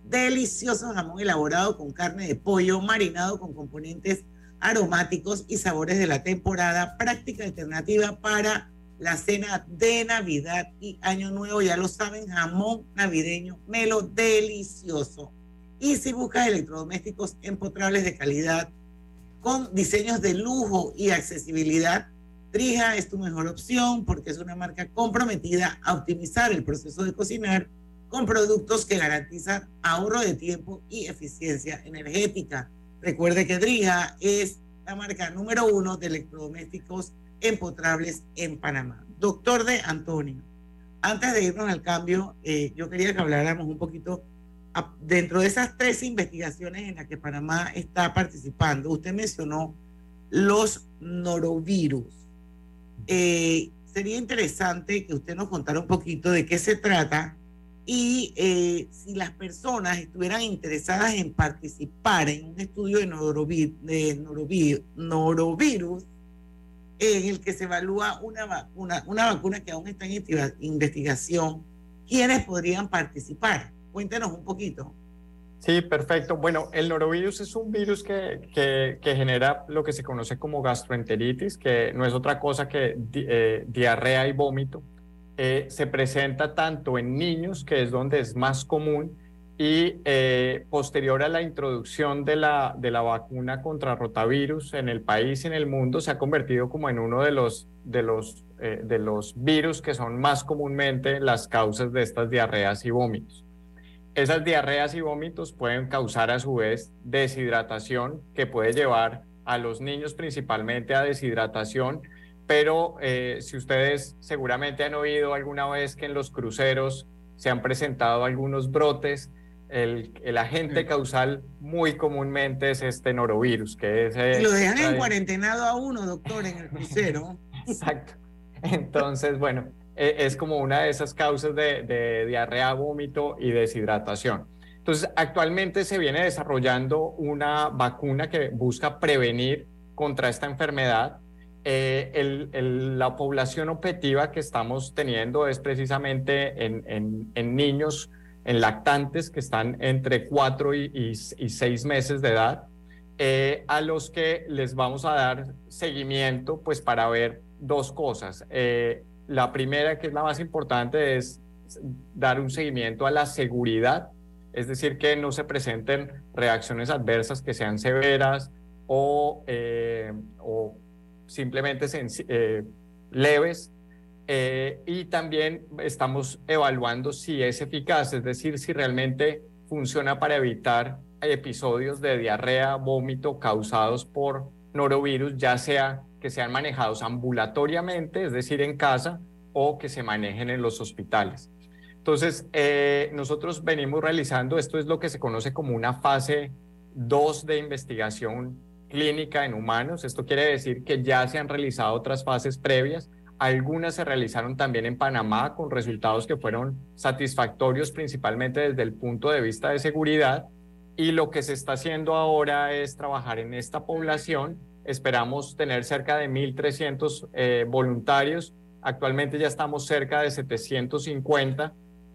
Delicioso jamón elaborado con carne de pollo, marinado con componentes aromáticos y sabores de la temporada, práctica alternativa para la cena de Navidad y Año Nuevo. Ya lo saben, jamón navideño melo, delicioso. Y si buscas electrodomésticos empotrables de calidad, con diseños de lujo y accesibilidad, Trija es tu mejor opción porque es una marca comprometida a optimizar el proceso de cocinar con productos que garantizan ahorro de tiempo y eficiencia energética. Recuerde que Drija es la marca número uno de electrodomésticos empotrables en Panamá. Doctor de Antonio, antes de irnos al cambio, eh, yo quería que habláramos un poquito dentro de esas tres investigaciones en las que Panamá está participando. Usted mencionó los norovirus. Eh, sería interesante que usted nos contara un poquito de qué se trata y eh, si las personas estuvieran interesadas en participar en un estudio de, de norovirus en el que se evalúa una vacuna, una vacuna que aún está en investigación, ¿quiénes podrían participar? Cuéntenos un poquito. Sí, perfecto. Bueno, el norovirus es un virus que, que, genera lo que se conoce como gastroenteritis, que no es otra cosa que eh, diarrea y vómito. Eh, se presenta tanto en niños, que es donde es más común, y eh, posterior a la introducción de la, de la vacuna contra rotavirus en el país y en el mundo, se ha convertido como en uno de los, de los, de los virus que son más comúnmente las causas de estas diarreas y vómitos. Esas diarreas y vómitos pueden causar a su vez deshidratación, que puede llevar a los niños principalmente a deshidratación, pero eh, si ustedes seguramente han oído alguna vez que en los cruceros se han presentado algunos brotes, el, agente causal muy comúnmente es este norovirus, que es... lo dejan en cuarentenado a uno, doctor, en el crucero. Exacto. Entonces, bueno, e, es como una de esas causas de, diarrea, vómito y deshidratación. Entonces, actualmente se viene desarrollando una vacuna que busca prevenir contra esta enfermedad. Eh, la población objetiva que estamos teniendo es precisamente en, en, niños en lactantes que están entre 4 y, 6 meses de edad, eh, a los que les vamos a dar seguimiento pues para ver dos cosas. Eh, la primera, que es la más importante, es dar un seguimiento a la seguridad, es decir, que no se presenten reacciones adversas que sean severas o, eh, simplemente leves. Eh, y también estamos evaluando si es eficaz, es decir, si realmente funciona para evitar episodios de diarrea, vómito causados por norovirus, ya sea que sean manejados ambulatoriamente, es decir, en casa, o que se manejen en los hospitales. Entonces, eh, nosotros venimos realizando, esto es lo que se conoce como una fase 2 de investigación clínica en humanos. Esto quiere decir que ya se han realizado otras fases previas, algunas se realizaron también en Panamá con resultados que fueron satisfactorios principalmente desde el punto de vista de seguridad. Y lo que se está haciendo ahora es trabajar en esta población. Esperamos tener cerca de 1.300 eh, voluntarios. Actualmente ya estamos cerca de 750.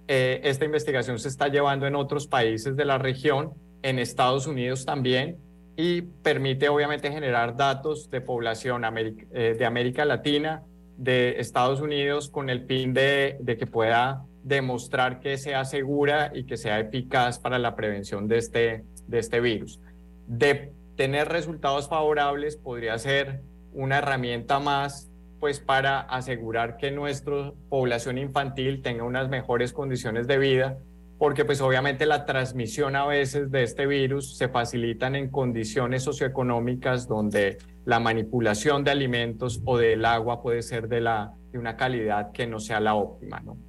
Eh, esta investigación se está llevando en otros países de la región, en Estados Unidos también, y permite obviamente generar datos de población eh, de América Latina, de Estados Unidos con el fin de, que pueda demostrar que sea segura y que sea eficaz para la prevención de este, de este virus. De tener resultados favorables podría ser una herramienta más pues para asegurar que nuestra población infantil tenga unas mejores condiciones de vida porque pues obviamente la transmisión a veces de este virus se facilitan en condiciones socioeconómicas donde la manipulación de alimentos o del agua puede ser de, la, de una calidad que no sea la óptima, ¿no?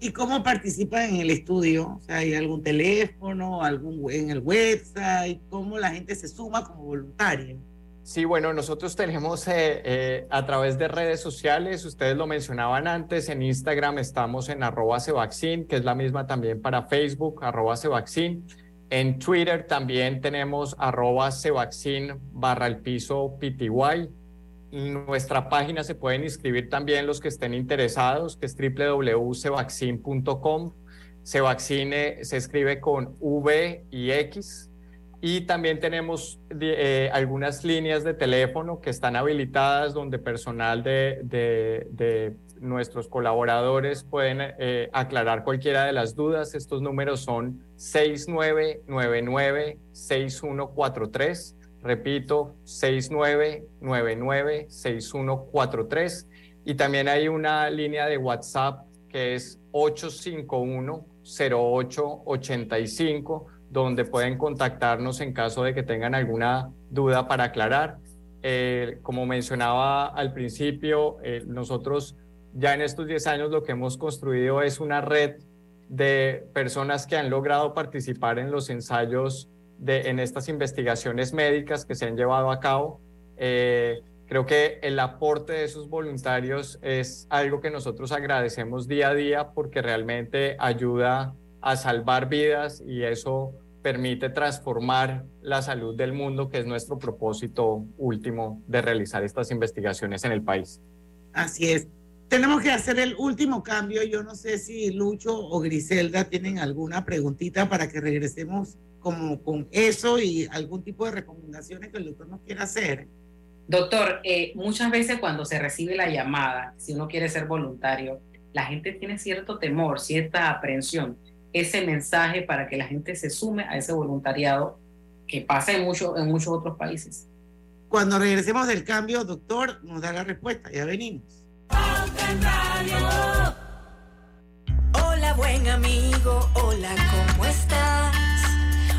¿Y cómo participan en el estudio? O sea, ¿hay algún teléfono, algún en el website? ¿Cómo la gente se suma como voluntario? Sí, bueno, nosotros tenemos eh, eh, a través de redes sociales, ustedes lo mencionaban antes, en Instagram estamos en arroba Cevaccin, que es la misma también para Facebook, arroba Cevaccin. En Twitter también tenemos arroba Cevaccin barra el piso PTY. Nuestra página se pueden inscribir también los que estén interesados, que es www.cevaccin.com. Cevaccine se escribe con V y X, y también tenemos eh, algunas líneas de teléfono que están habilitadas donde personal de, de, nuestros colaboradores pueden eh, aclarar cualquiera de las dudas. Estos números son 6999-6143. Repito, 6999-6143. Y también hay una línea de WhatsApp que es 851-0885, donde pueden contactarnos en caso de que tengan alguna duda para aclarar. Eh, como mencionaba al principio, eh, nosotros ya en estos 10 años lo que hemos construido es una red de personas que han logrado participar en los ensayos de, en estas investigaciones médicas que se han llevado a cabo. Eh, creo que el aporte de esos voluntarios es algo que nosotros agradecemos día a día porque realmente ayuda a salvar vidas y eso permite transformar la salud del mundo, que es nuestro propósito último de realizar estas investigaciones en el país. Así es. Tenemos que hacer el último cambio. Yo no sé si Lucho o Griselda tienen alguna preguntita para que regresemos como con eso y algún tipo de recomendaciones que el doctor nos quiera hacer. Doctor, eh, muchas veces cuando se recibe la llamada, si uno quiere ser voluntario, la gente tiene cierto temor, cierta aprensión. Ese mensaje para que la gente se sume a ese voluntariado que pasa en, mucho, en muchos otros países. Cuando regresemos del cambio, doctor, nos da la respuesta. Ya venimos. Hola, buen amigo. Hola, ¿cómo estás?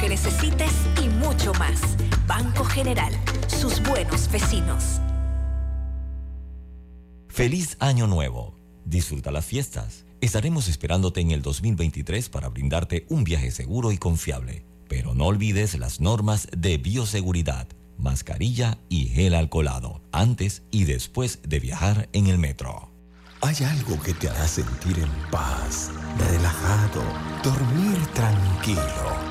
que necesites y mucho más. Banco General, sus buenos vecinos. Feliz Año Nuevo. Disfruta las fiestas. Estaremos esperándote en el 2023 para brindarte un viaje seguro y confiable. Pero no olvides las normas de bioseguridad, mascarilla y gel alcoholado, antes y después de viajar en el metro. Hay algo que te hará sentir en paz, relajado, dormir tranquilo.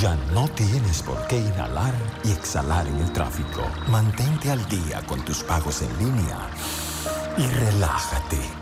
Ya no tienes por qué inhalar y exhalar en el tráfico. Mantente al día con tus pagos en línea y relájate.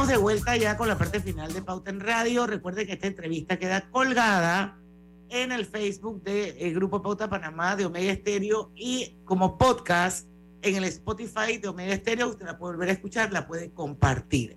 Estamos de vuelta ya con la parte final de Pauta en Radio. Recuerde que esta entrevista queda colgada en el Facebook del de Grupo Pauta Panamá de Omega Estéreo y como podcast en el Spotify de Omega Estéreo. Usted la puede volver a escuchar, la puede compartir.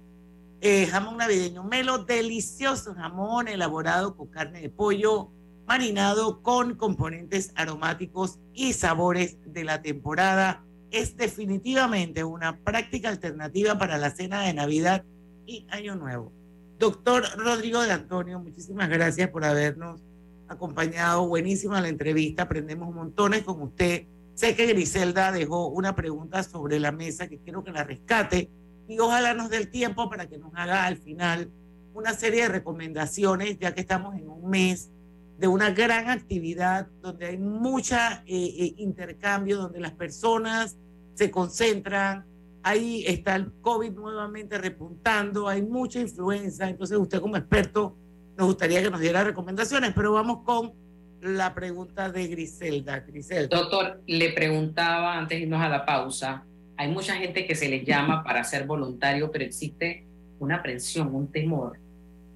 Eh, jamón navideño melo, delicioso jamón elaborado con carne de pollo, marinado con componentes aromáticos y sabores de la temporada es definitivamente una práctica alternativa para la cena de Navidad y Año Nuevo. Doctor Rodrigo de Antonio, muchísimas gracias por habernos acompañado. Buenísima la entrevista, aprendemos montones con usted. Sé que Griselda dejó una pregunta sobre la mesa que quiero que la rescate y ojalá nos dé el tiempo para que nos haga al final una serie de recomendaciones, ya que estamos en un mes de una gran actividad donde hay mucha intercambio, donde las personas se concentran, ahí está el COVID nuevamente repuntando, hay mucha influenza, entonces usted como experto nos gustaría que nos diera recomendaciones, pero vamos con la pregunta de Griselda. Griselda. Doctor, le preguntaba antes de irnos a la pausa, hay mucha gente que se les llama para ser voluntario, pero existe una aprensión, un temor.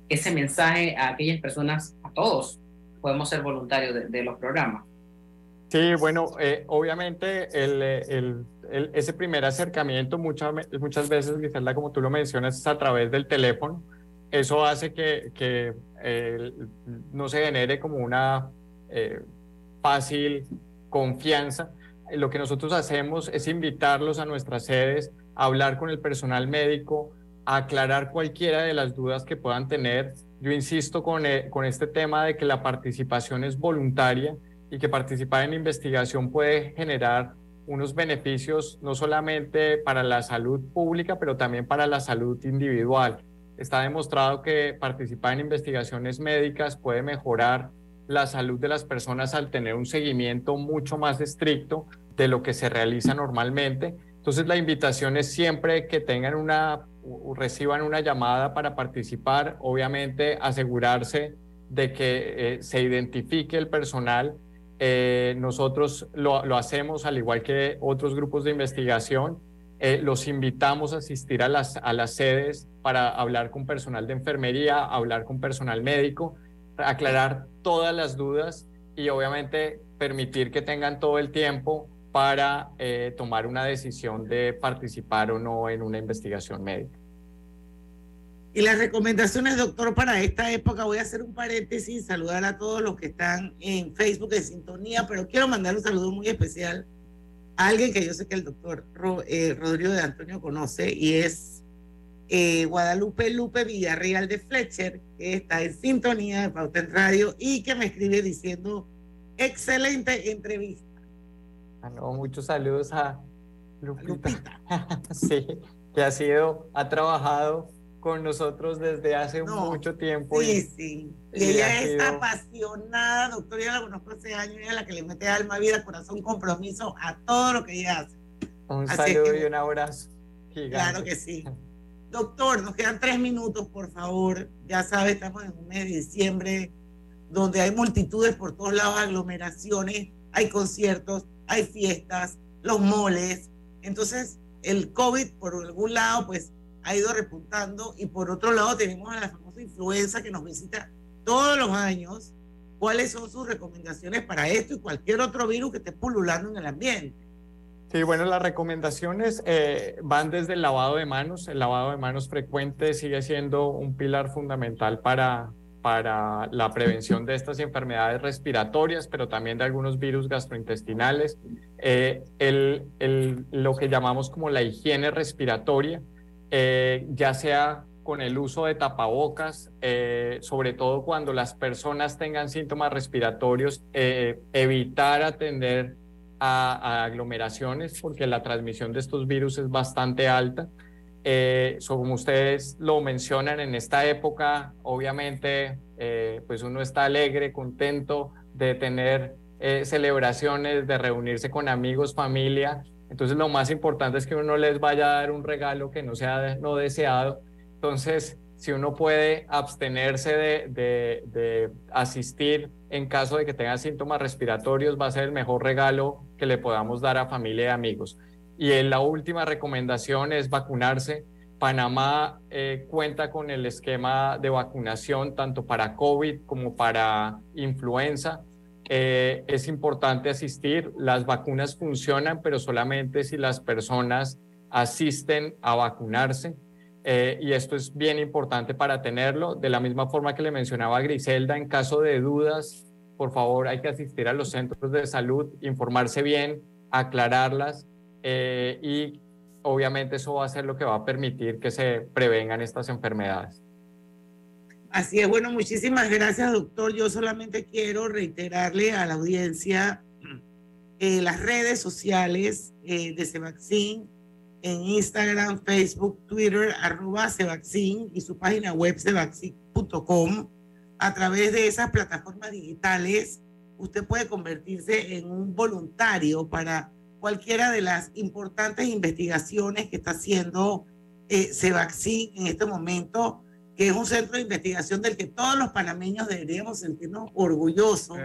Ese mensaje a aquellas personas, a todos, podemos ser voluntarios de, los programas. Sí, bueno, eh, obviamente el, el ese primer acercamiento muchas, muchas veces, Griselda, como tú lo mencionas, es a través del teléfono. Eso hace que, que no se genere como una eh, fácil confianza. Lo que nosotros hacemos es invitarlos a nuestras sedes, a hablar con el personal médico, a aclarar cualquiera de las dudas que puedan tener. Yo insisto con, eh, con este tema de que la participación es voluntaria y que participar en investigación puede generar unos beneficios no solamente para la salud pública, pero también para la salud individual. Está demostrado que participar en investigaciones médicas puede mejorar la salud de las personas al tener un seguimiento mucho más estricto de lo que se realiza normalmente. Entonces la invitación es siempre que tengan una, reciban una llamada para participar, obviamente asegurarse de que eh, se identifique el personal eh, nosotros lo, hacemos al igual que otros grupos de investigación. Eh, los invitamos a asistir a las, a las sedes para hablar con personal de enfermería, hablar con personal médico, aclarar todas las dudas y obviamente permitir que tengan todo el tiempo para eh, tomar una decisión de participar o no en una investigación médica. Y las recomendaciones, doctor, para esta época, voy a hacer un paréntesis, saludar a todos los que están en Facebook de sintonía, pero quiero mandar un saludo muy especial a alguien que yo sé que el doctor eh, Rodrigo de Antonio conoce y es eh, Guadalupe Lupe Villarreal de Fletcher, que está en sintonía de Pauta en Radio y que me escribe diciendo, excelente entrevista. Ah, muchos saludos a Lupita. Lupita. sí, que ha sido, ha trabajado con nosotros desde hace mucho tiempo. Sí, sí. Y, ella es apasionada, doctora, yo la conozco hace años, ella es la que le mete alma, vida, corazón, compromiso a todo lo que ella hace. Un saludo y un abrazo. Claro que sí. Doctor, nos quedan tres minutos, por favor. Ya sabe, estamos en un mes de diciembre donde hay multitudes por todos lados, aglomeraciones, hay conciertos, hay fiestas, los moles. Entonces, el COVID, por algún lado, pues ha ido repuntando y por otro lado tenemos a la famosa influenza que nos visita todos los años. ¿Cuáles son sus recomendaciones para esto y cualquier otro virus que esté pululando en el ambiente? Sí, bueno, las recomendaciones eh, van desde el lavado de manos. El lavado de manos frecuente sigue siendo un pilar fundamental para, para la prevención de estas enfermedades respiratorias, pero también de algunos virus gastrointestinales. Eh, el, el, lo que llamamos como la higiene respiratoria, eh, ya sea con el uso de tapabocas, eh, sobre todo cuando las personas tengan síntomas respiratorios, eh, evitar atender a, aglomeraciones porque la transmisión de estos virus es bastante alta. como ustedes lo mencionan en esta época, obviamente, pues uno está alegre, contento de tener celebraciones, de reunirse con amigos, familia, entonces lo más importante es que uno les vaya a dar un regalo que no sea no deseado. Entonces, si uno puede abstenerse de, de, asistir en caso de que tenga síntomas respiratorios, va a ser el mejor regalo que le podamos dar a familia y amigos. Y en la última recomendación es vacunarse. Panamá eh, cuenta con el esquema de vacunación tanto para COVID como para influenza. Eh, es importante asistir. Las vacunas funcionan, pero solamente si las personas asisten a vacunarse. Eh, y esto es bien importante para tenerlo. De la misma forma que le mencionaba Griselda, en caso de dudas, por favor hay que asistir a los centros de salud, informarse bien, aclararlas eh, y obviamente eso va a ser lo que va a permitir que se prevengan estas enfermedades. Así es, bueno, muchísimas gracias, doctor. Yo solamente quiero reiterarle a la audiencia eh, las redes sociales eh, de Cevaccin en Instagram, Facebook, Twitter, arroba y su página web cevaccin.com. a través de esas plataformas digitales, usted puede convertirse en un voluntario para cualquiera de las importantes investigaciones que está haciendo eh, en este momento, que es un centro de investigación del que todos los panameños deberíamos sentirnos orgullosos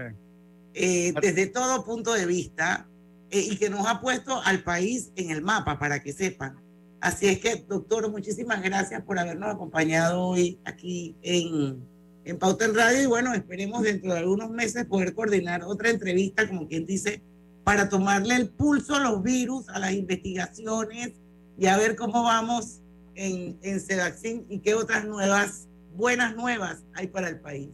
eh, desde todo punto de vista eh, y que nos ha puesto al país en el mapa, para que sepan. Así es que, doctor, muchísimas gracias por habernos acompañado hoy aquí en, en Pauta en Radio y bueno, esperemos dentro de algunos meses poder coordinar otra entrevista, como quien dice, para tomarle el pulso a los virus, a las investigaciones y a ver cómo vamos en, en Sedaxin y qué otras nuevas, buenas nuevas hay para el país.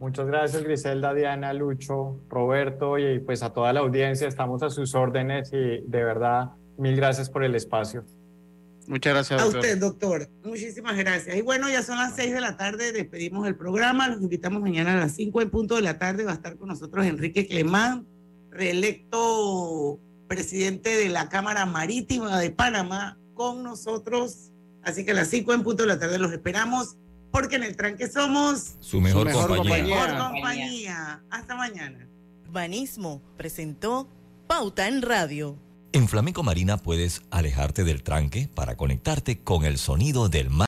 Muchas gracias Griselda, Diana, Lucho, Roberto y pues a toda la audiencia, estamos a sus órdenes y de verdad mil gracias por el espacio. Muchas gracias. A usted, doctor. Muchísimas gracias. Y bueno, ya son las seis de la tarde, despedimos el programa. Los invitamos mañana a las cinco en punto de la tarde. Va a estar con nosotros Enrique Clemán, reelecto presidente de la Cámara Marítima de Panamá, con nosotros. Así que a las cinco en punto de la tarde los esperamos, porque en el tranque somos su mejor, compañía. Mejor compañía. Hasta mañana. Urbanismo presentó Pauta en Radio. En Flamenco Marina puedes alejarte del tranque para conectarte con el sonido del mar.